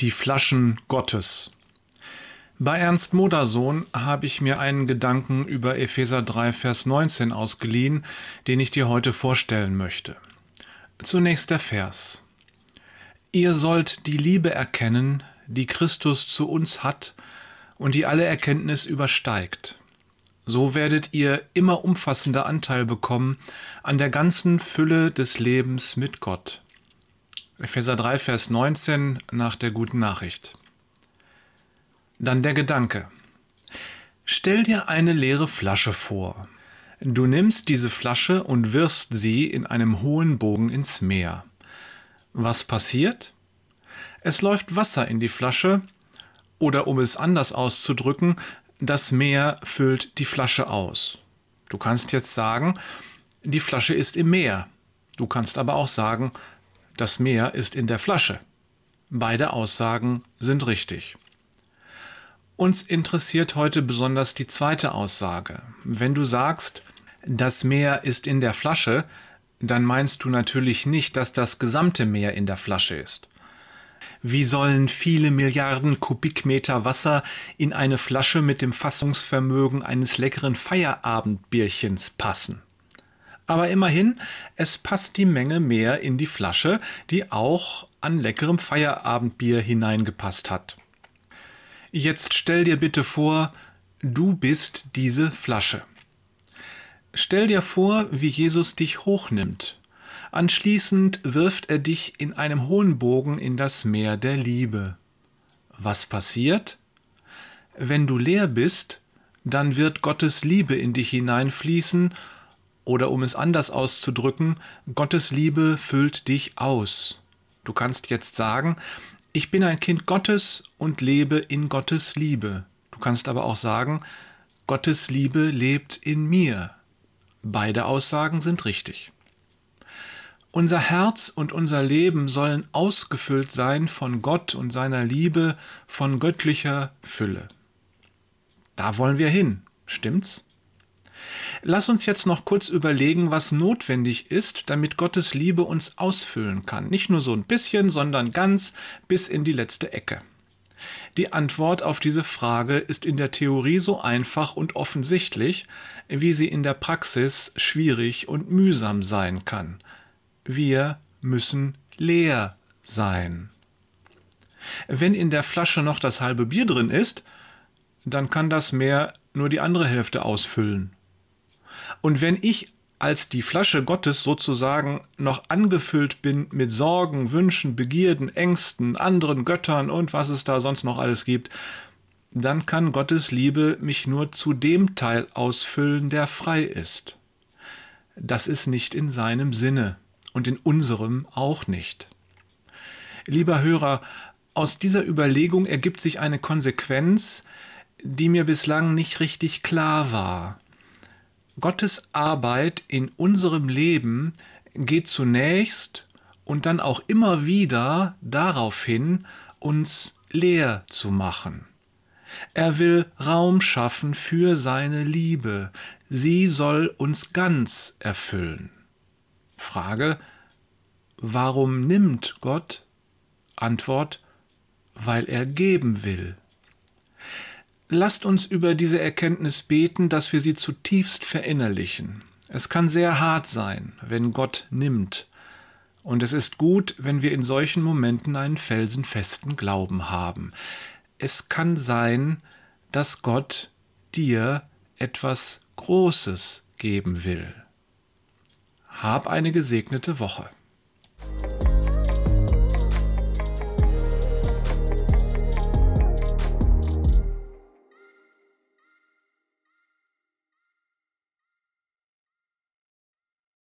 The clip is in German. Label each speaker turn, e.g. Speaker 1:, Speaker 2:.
Speaker 1: Die Flaschen Gottes. Bei Ernst Modersohn habe ich mir einen Gedanken über Epheser 3, Vers 19 ausgeliehen, den ich dir heute vorstellen möchte. Zunächst der Vers. Ihr sollt die Liebe erkennen, die Christus zu uns hat und die alle Erkenntnis übersteigt. So werdet ihr immer umfassender Anteil bekommen an der ganzen Fülle des Lebens mit Gott. Epheser 3, Vers 19 nach der guten Nachricht. Dann der Gedanke. Stell dir eine leere Flasche vor. Du nimmst diese Flasche und wirfst sie in einem hohen Bogen ins Meer. Was passiert? Es läuft Wasser in die Flasche, oder um es anders auszudrücken, das Meer füllt die Flasche aus. Du kannst jetzt sagen, die Flasche ist im Meer. Du kannst aber auch sagen, das Meer ist in der Flasche. Beide Aussagen sind richtig. Uns interessiert heute besonders die zweite Aussage. Wenn du sagst, das Meer ist in der Flasche, dann meinst du natürlich nicht, dass das gesamte Meer in der Flasche ist. Wie sollen viele Milliarden Kubikmeter Wasser in eine Flasche mit dem Fassungsvermögen eines leckeren Feierabendbierchens passen? Aber immerhin, es passt die Menge mehr in die Flasche, die auch an leckerem Feierabendbier hineingepasst hat. Jetzt stell dir bitte vor, du bist diese Flasche. Stell dir vor, wie Jesus dich hochnimmt. Anschließend wirft er dich in einem hohen Bogen in das Meer der Liebe. Was passiert? Wenn du leer bist, dann wird Gottes Liebe in dich hineinfließen oder um es anders auszudrücken, Gottes Liebe füllt dich aus. Du kannst jetzt sagen, ich bin ein Kind Gottes und lebe in Gottes Liebe. Du kannst aber auch sagen, Gottes Liebe lebt in mir. Beide Aussagen sind richtig. Unser Herz und unser Leben sollen ausgefüllt sein von Gott und seiner Liebe, von göttlicher Fülle. Da wollen wir hin, stimmt's? Lass uns jetzt noch kurz überlegen, was notwendig ist, damit Gottes Liebe uns ausfüllen kann. Nicht nur so ein bisschen, sondern ganz bis in die letzte Ecke. Die Antwort auf diese Frage ist in der Theorie so einfach und offensichtlich, wie sie in der Praxis schwierig und mühsam sein kann. Wir müssen leer sein. Wenn in der Flasche noch das halbe Bier drin ist, dann kann das Meer nur die andere Hälfte ausfüllen. Und wenn ich als die Flasche Gottes sozusagen noch angefüllt bin mit Sorgen, Wünschen, Begierden, Ängsten, anderen Göttern und was es da sonst noch alles gibt, dann kann Gottes Liebe mich nur zu dem Teil ausfüllen, der frei ist. Das ist nicht in seinem Sinne und in unserem auch nicht. Lieber Hörer, aus dieser Überlegung ergibt sich eine Konsequenz, die mir bislang nicht richtig klar war. Gottes Arbeit in unserem Leben geht zunächst und dann auch immer wieder darauf hin, uns leer zu machen. Er will Raum schaffen für seine Liebe. Sie soll uns ganz erfüllen. Frage, warum nimmt Gott? Antwort, weil er geben will. Lasst uns über diese Erkenntnis beten, dass wir sie zutiefst verinnerlichen. Es kann sehr hart sein, wenn Gott nimmt. Und es ist gut, wenn wir in solchen Momenten einen felsenfesten Glauben haben. Es kann sein, dass Gott dir etwas Großes geben will. Hab eine gesegnete Woche.